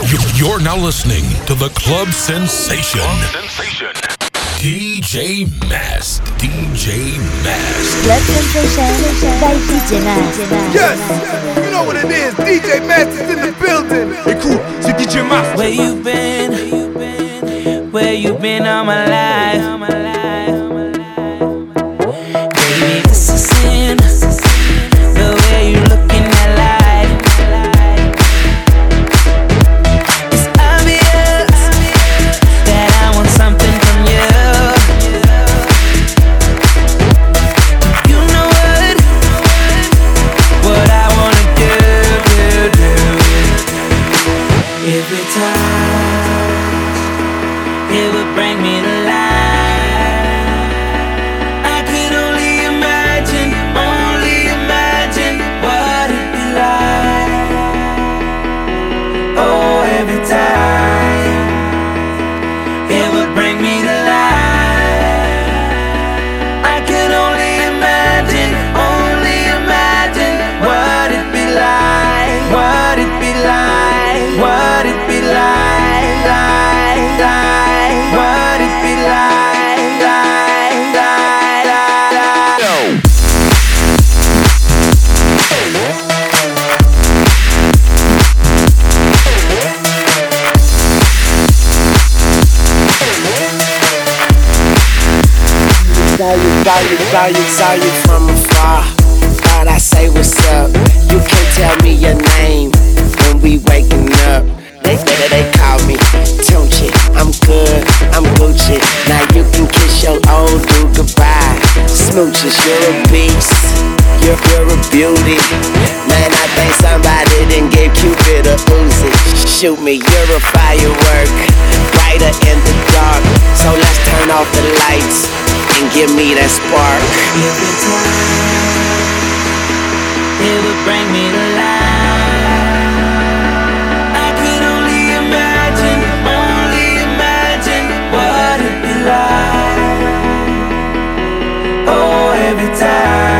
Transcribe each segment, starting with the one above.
You're now listening to the Club Sensation. Club Sensation. DJ Mask. DJ Mask. Club Sensation by DJ Mask. Yes, you know what it is. DJ Mask is in the building. Hey crew, c'est DJ Mask. Where you been? Where you been all my life? Saw you, saw you, from afar. Thought I say what's up. You can't tell me your name when we waking up. They, they, they call me Tunchi. I'm good, I'm Gucci. Now you can kiss your old dude goodbye. Smooches, you're a beast. You're, you're a beauty. Shoot me, you're a firework. Brighter in the dark. So let's turn off the lights and give me that spark. Every time it would bring me to life. I could only imagine, only imagine what it'd be like. Oh, every time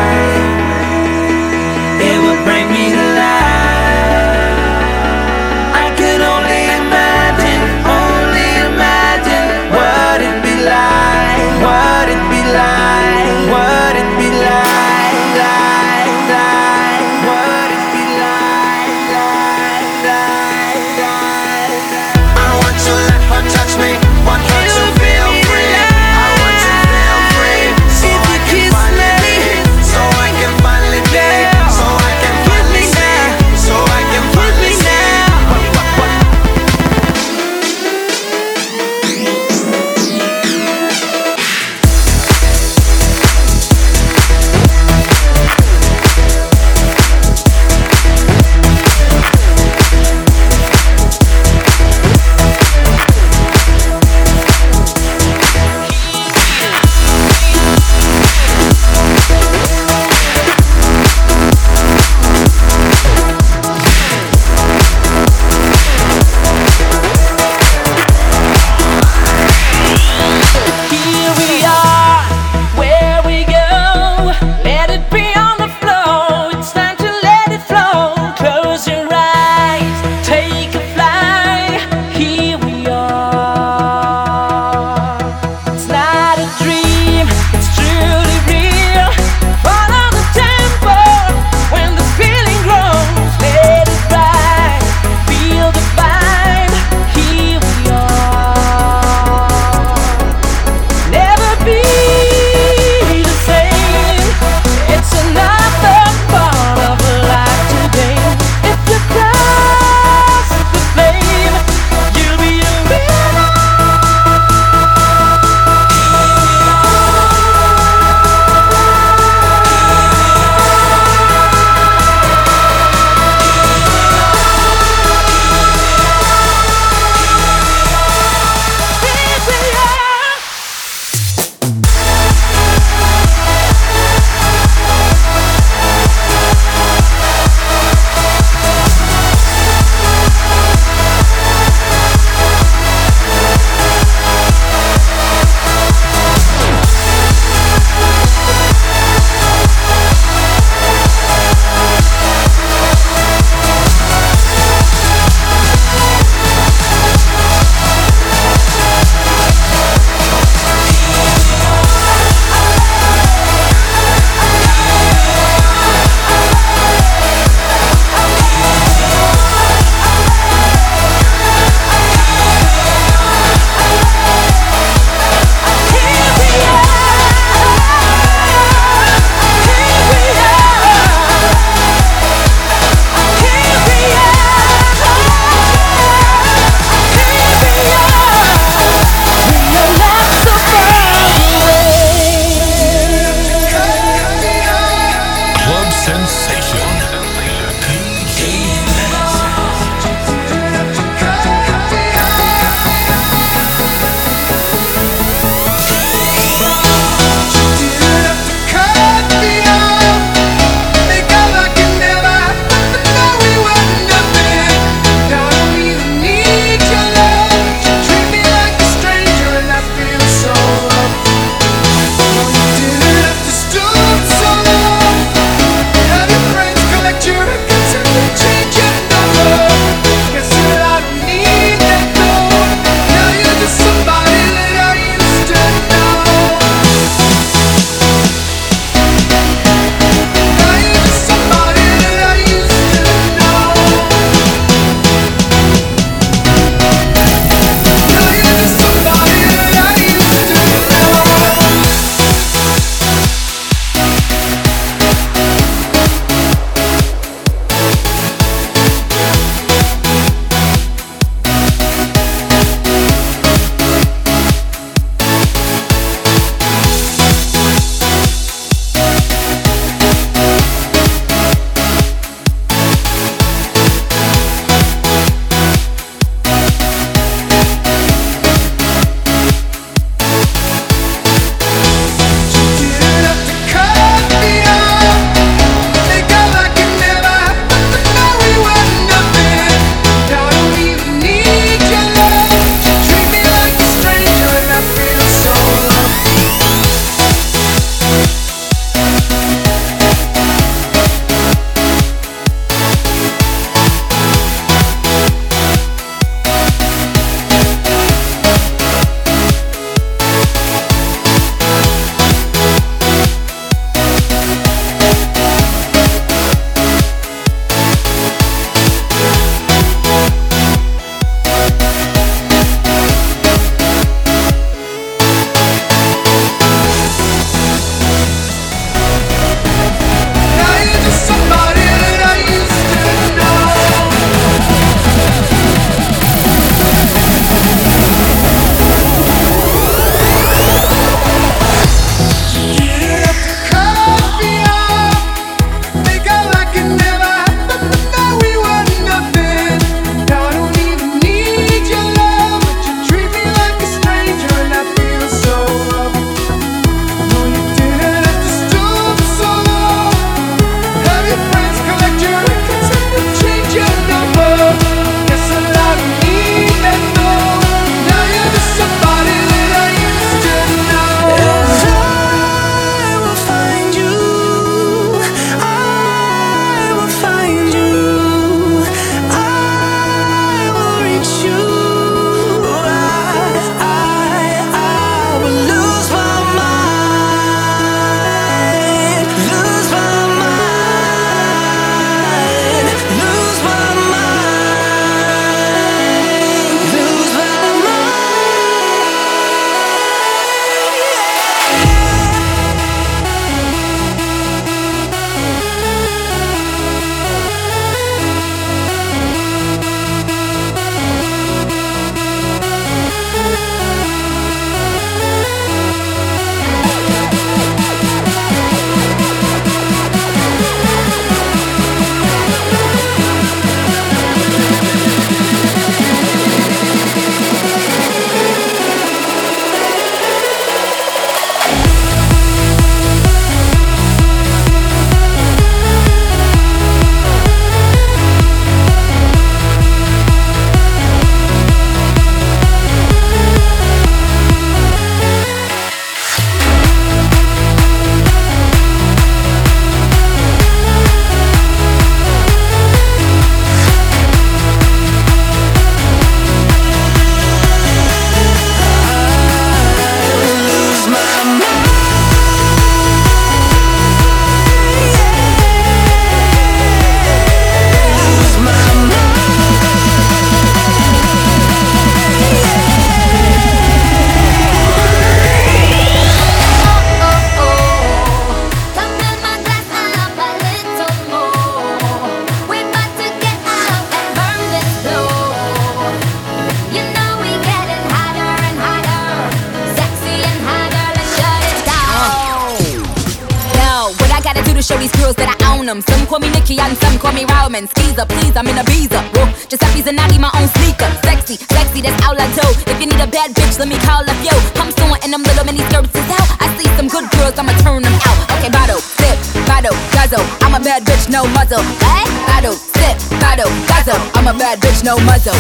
I'm in a visa. Whoa, Giuseppe Zanotti, my own sneaker. Sexy, sexy, that's all I do. If you need a bad bitch, let me call up yo. I'm soon and them little mini skirts is out. I see some good girls, I'ma turn them out. Okay, bottle, sip, bottle, guzzle. I'm a bad bitch, no muzzle. Hey, bottle, sip, bottle, guzzle. I'm a bad bitch, no muzzle.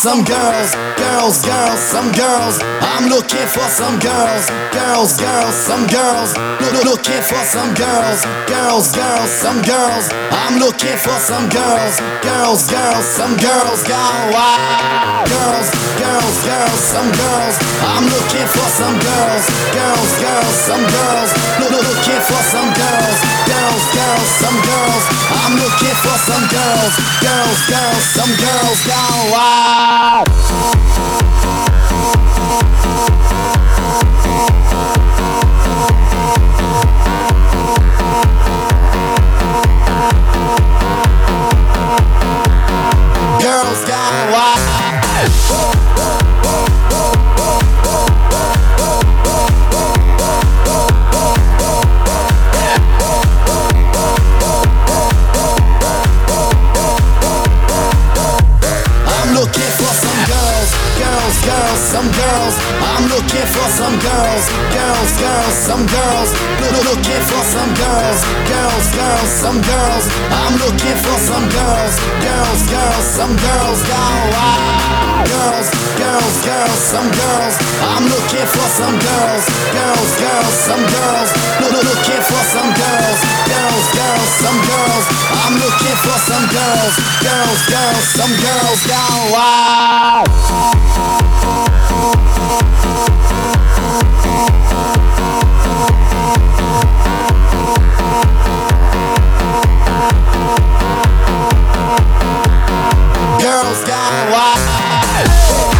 Some girls, girls, girls, some girls. I'm looking for some girls, girls, girls, some girls. Look, looking for some girls, girls, girls, some girls. I'm looking for some girls, girls, girls, some girls. Go wild, girls, girls, girls, some girls. I'm looking for some girls, girls, girls, some girls. Look, looking for some girls, girls, some girls. I'm looking for some girls, girls, girls, some girls down wild. Girls gone wild. Girls. I'm looking for some girls, girls, girls, some girls. Looking for some girls, girls, girls, some girls. I'm looking for some girls, girls, girls, some girls. Go wild. Girls, girls, girls, some girls. I'm looking for some girls, girls, girls, some girls. Looking for some girls, girls, girls, some girls. I'm looking for some girls, girls, girls, some girls. Go wild. Girls gone wild.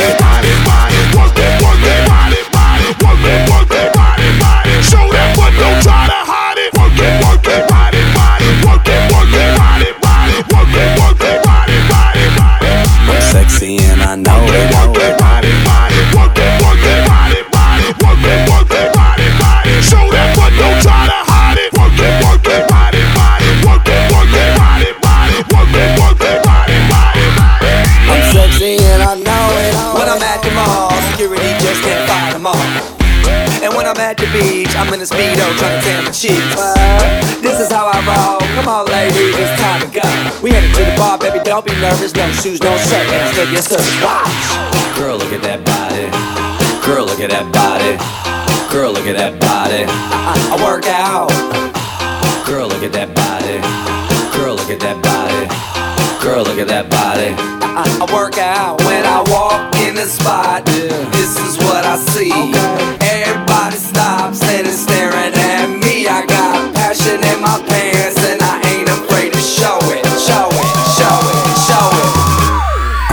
it. I'm in a speedo trying to tan my cheeks. This is how I roll. Come on, ladies, it's time to go. We headed to the bar, baby. Don't be nervous. No shoes, no shirt, and I still get service. Watch. Girl, look at that body. Girl, look at that body. Girl, look at that body. I, I, I work out. Girl, look at that body. Girl, look at that body. Girl, look at that body. I, I, I work out when I walk in the spot. This is what I see. Everybody stops and is staring at me. I got passion in my pants and I ain't afraid to show it. Show it, show it, show it.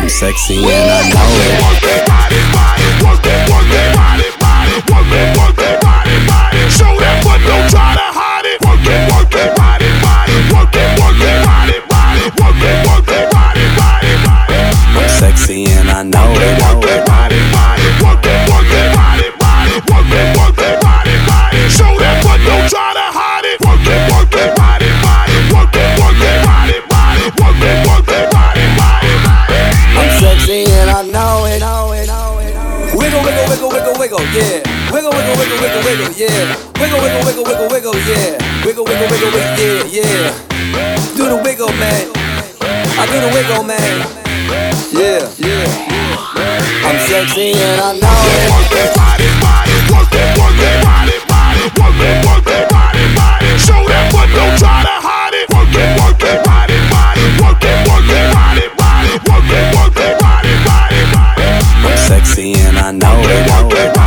I'm sexy and I know it. I'm Wiggle, wiggle, wiggle, yeah. Wiggle, wiggle, wiggle, wiggle, wiggle, yeah. Wiggle, wiggle, wiggle, wiggle, yeah, yeah. Do the wiggle, man. I do the wiggle, man. Yeah, yeah. I'm sexy and I know it. Work that body, body, work that, work that body, body, work that, work that body, body. Show that, but don't try to hide it. Work that, work that body, body, work that, work that body, body, work that, work that body, body, body. I'm sexy and I know it.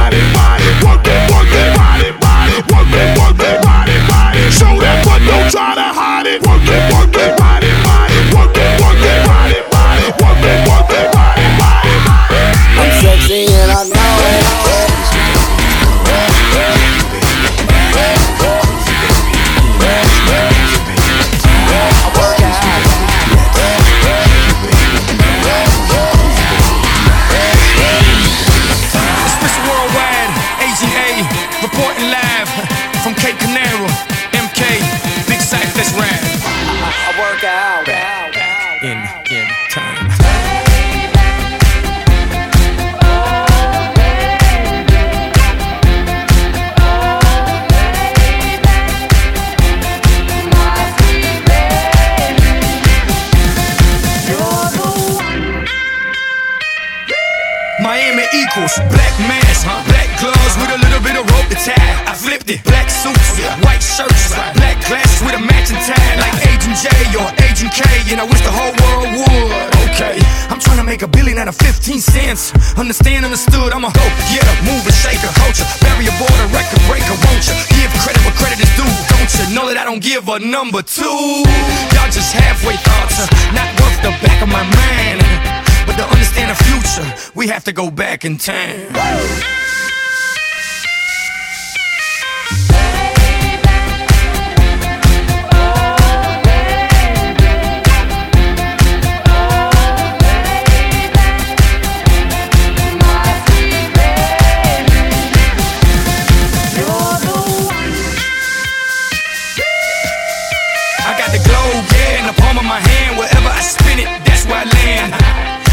Make a billion out of 15 cents. Understand, understood, I'm a go getter, mover, shaker, culture, barrier border, record breaker, won't you? Give credit where credit is due, don't you? Know that I don't give a number two. Y'all just halfway thoughts, uh, not worth the back of my mind. But to understand the future, we have to go back in time.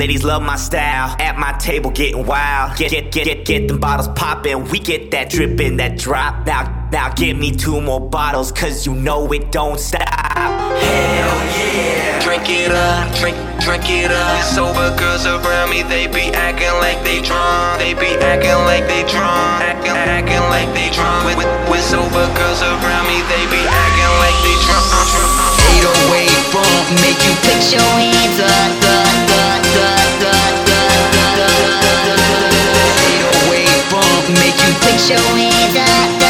Ladies love my style. At my table getting wild. Get get get get get them bottles poppin'. We get that drippin', that drop. Now now give me two more bottles, cause you know it don't stop. Hell yeah. Drink it up, drink, drink it up. Sober girls around me, they be acting like they drunk. They be acting like they drunk. Acting, acting like they drunk. With, with, with sober girls around me, they be acting like they drunk. 808 won't make you put your hands up. Put your hands up.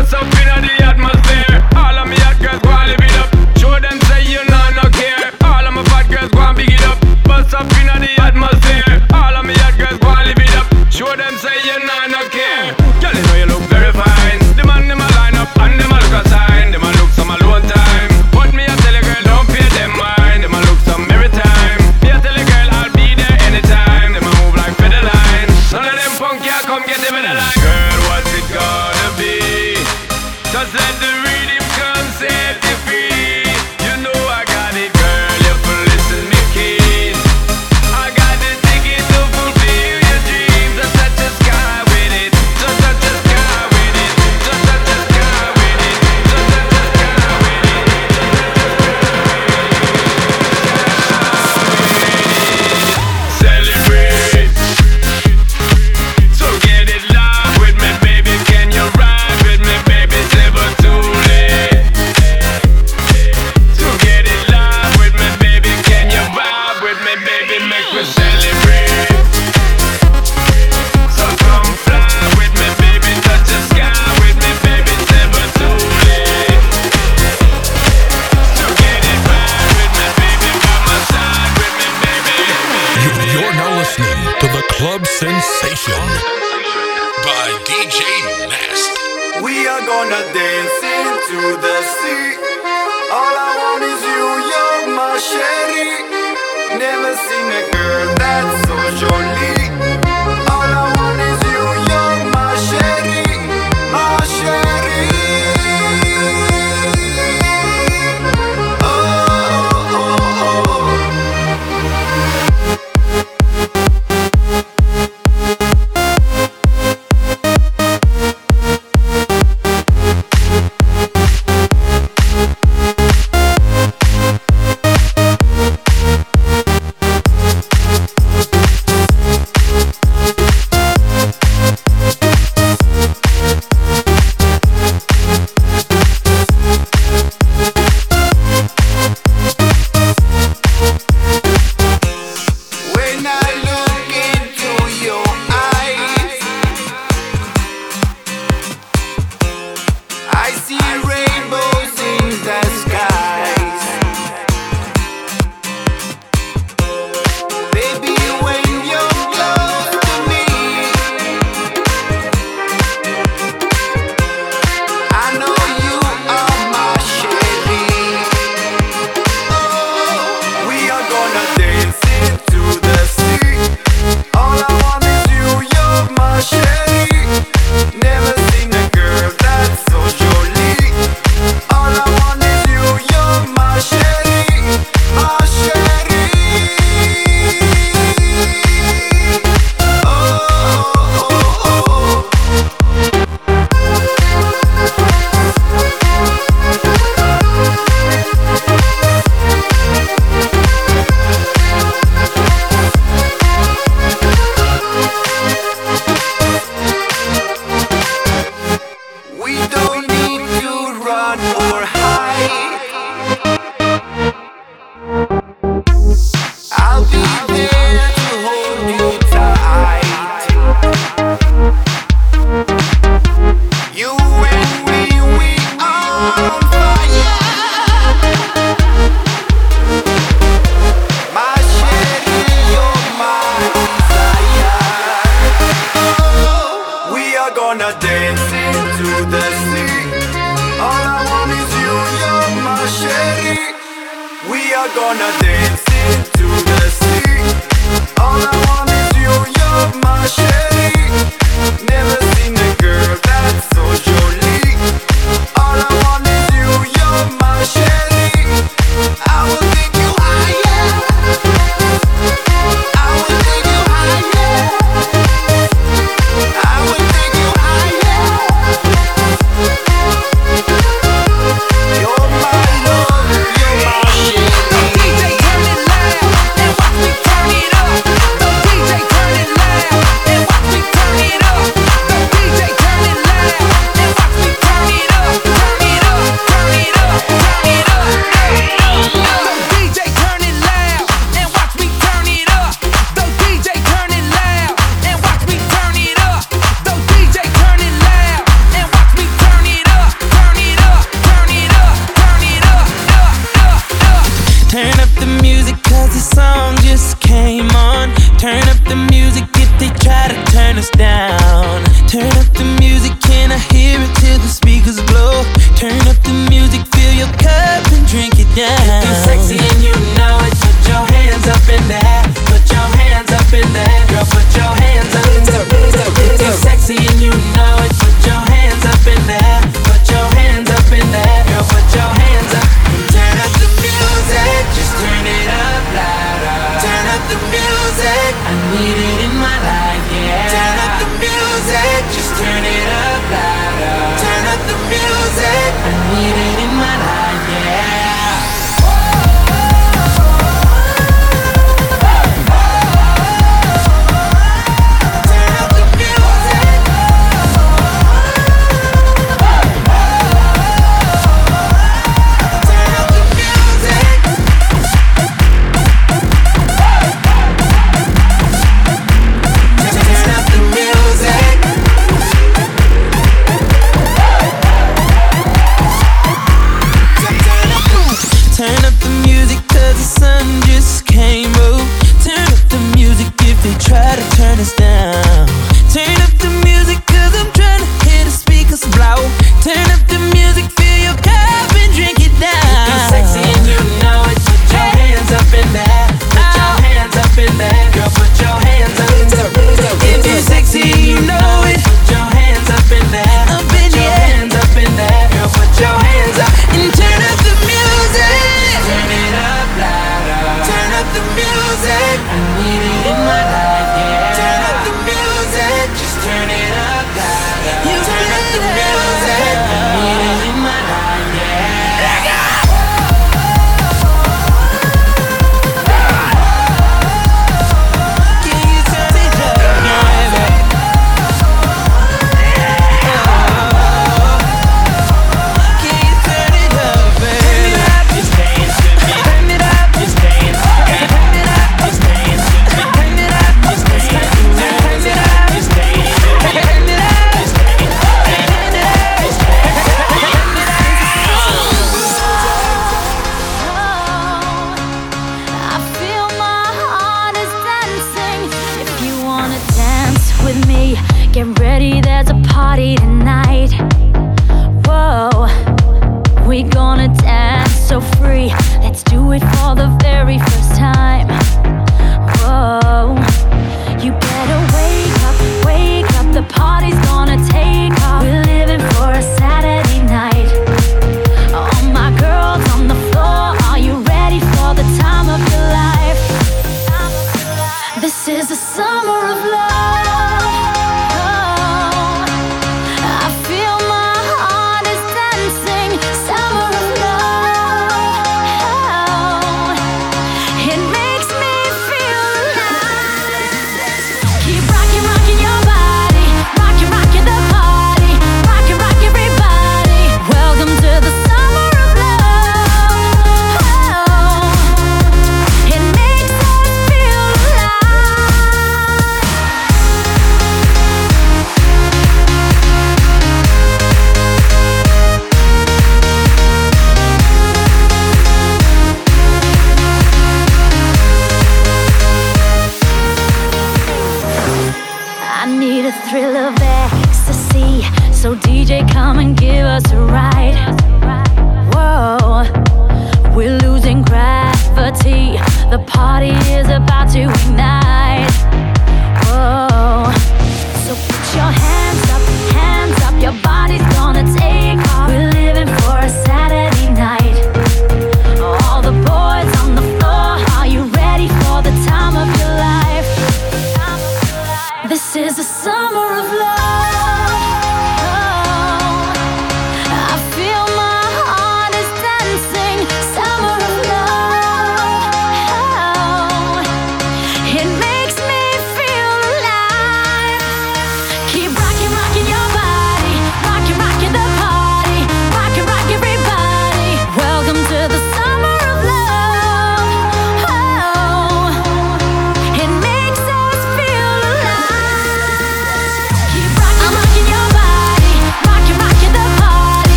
bust up in the atmosphere. All of me hot girls wanna live it up. Show them say you know no care. All of my fat girls wanna big it up. Bust up in the atmosphere. When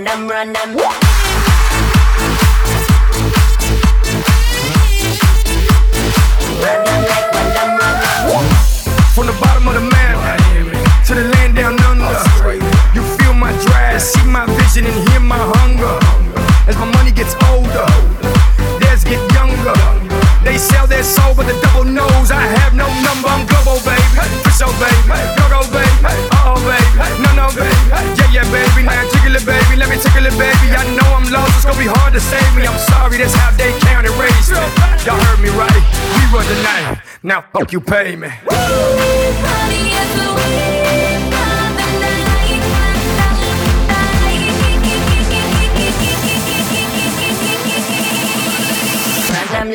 run them, run them. Run them like run them, run them. From the bottom of the map to the land down under. You feel my drive, see my vision, and hear my hunger. As my money gets older, theirs get younger. They sell their soul with the double nose. I have no number. I'm global, baby. For so, baby. Go, go, baby. Uh oh, baby. No, no, baby. Yeah, yeah, baby. Now tickle it, baby. Let me tickle it, baby. I know I'm lost. It's gonna be hard to save me. I'm sorry. That's how they counted raised me. Y'all heard me right. We run the night. Now fuck you, pay me.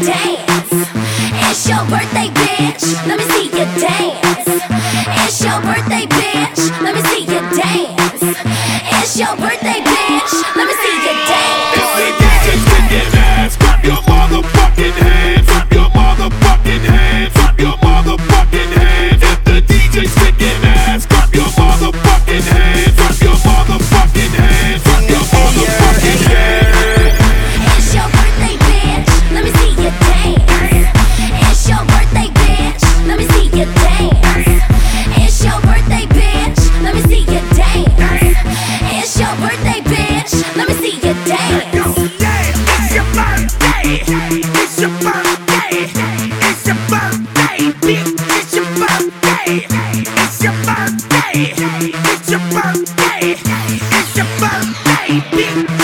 It's your birthday, bitch. Let me see you dance. It's your birthday, bitch. Let me see you dance. It's your birthday, bitch. Let me birthday. It's your birthday. It's your birthday.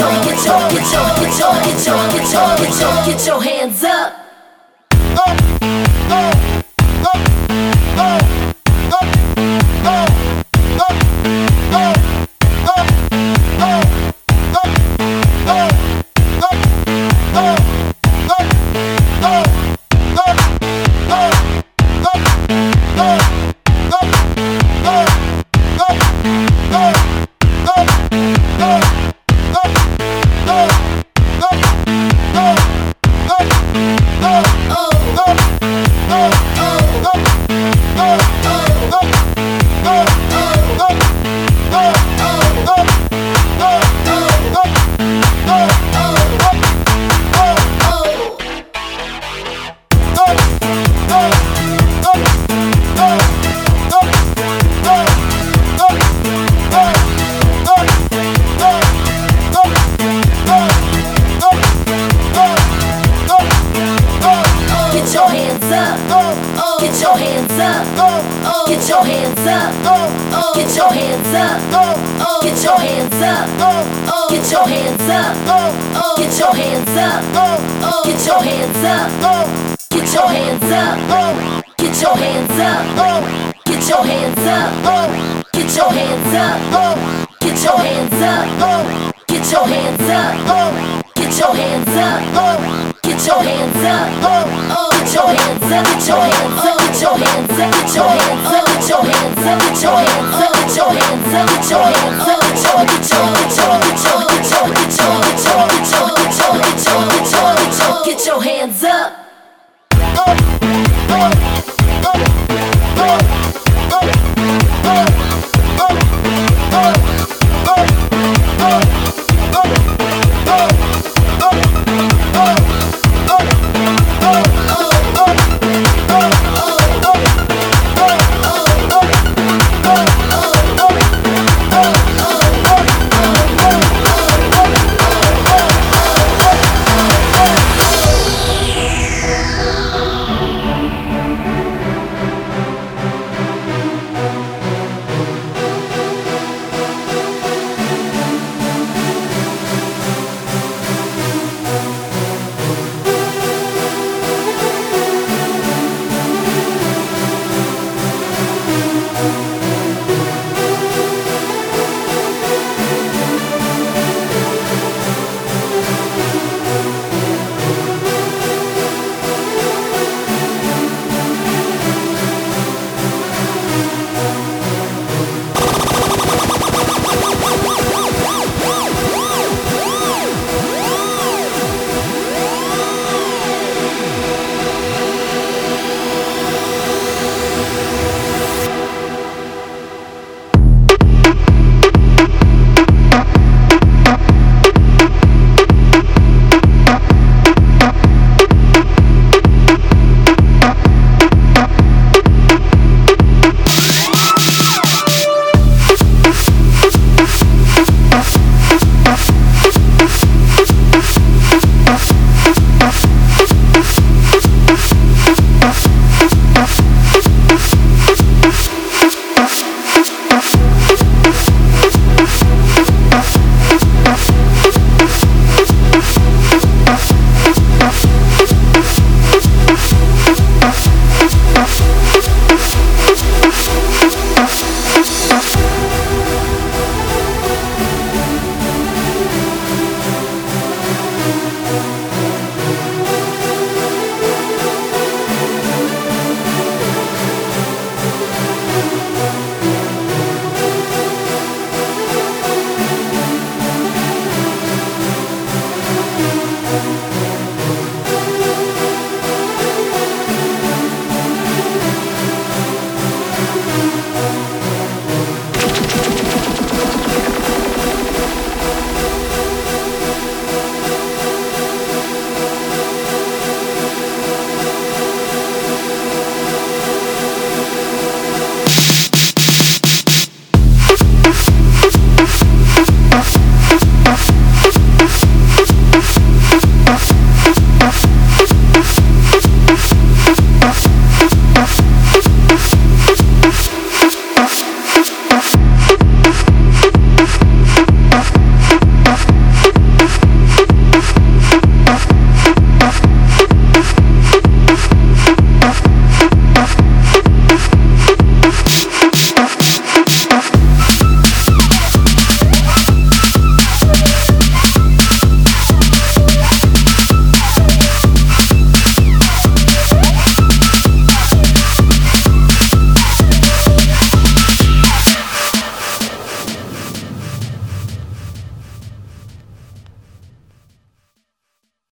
get your, get your, get your, get your, get your, get your, get your, get your, get your, get your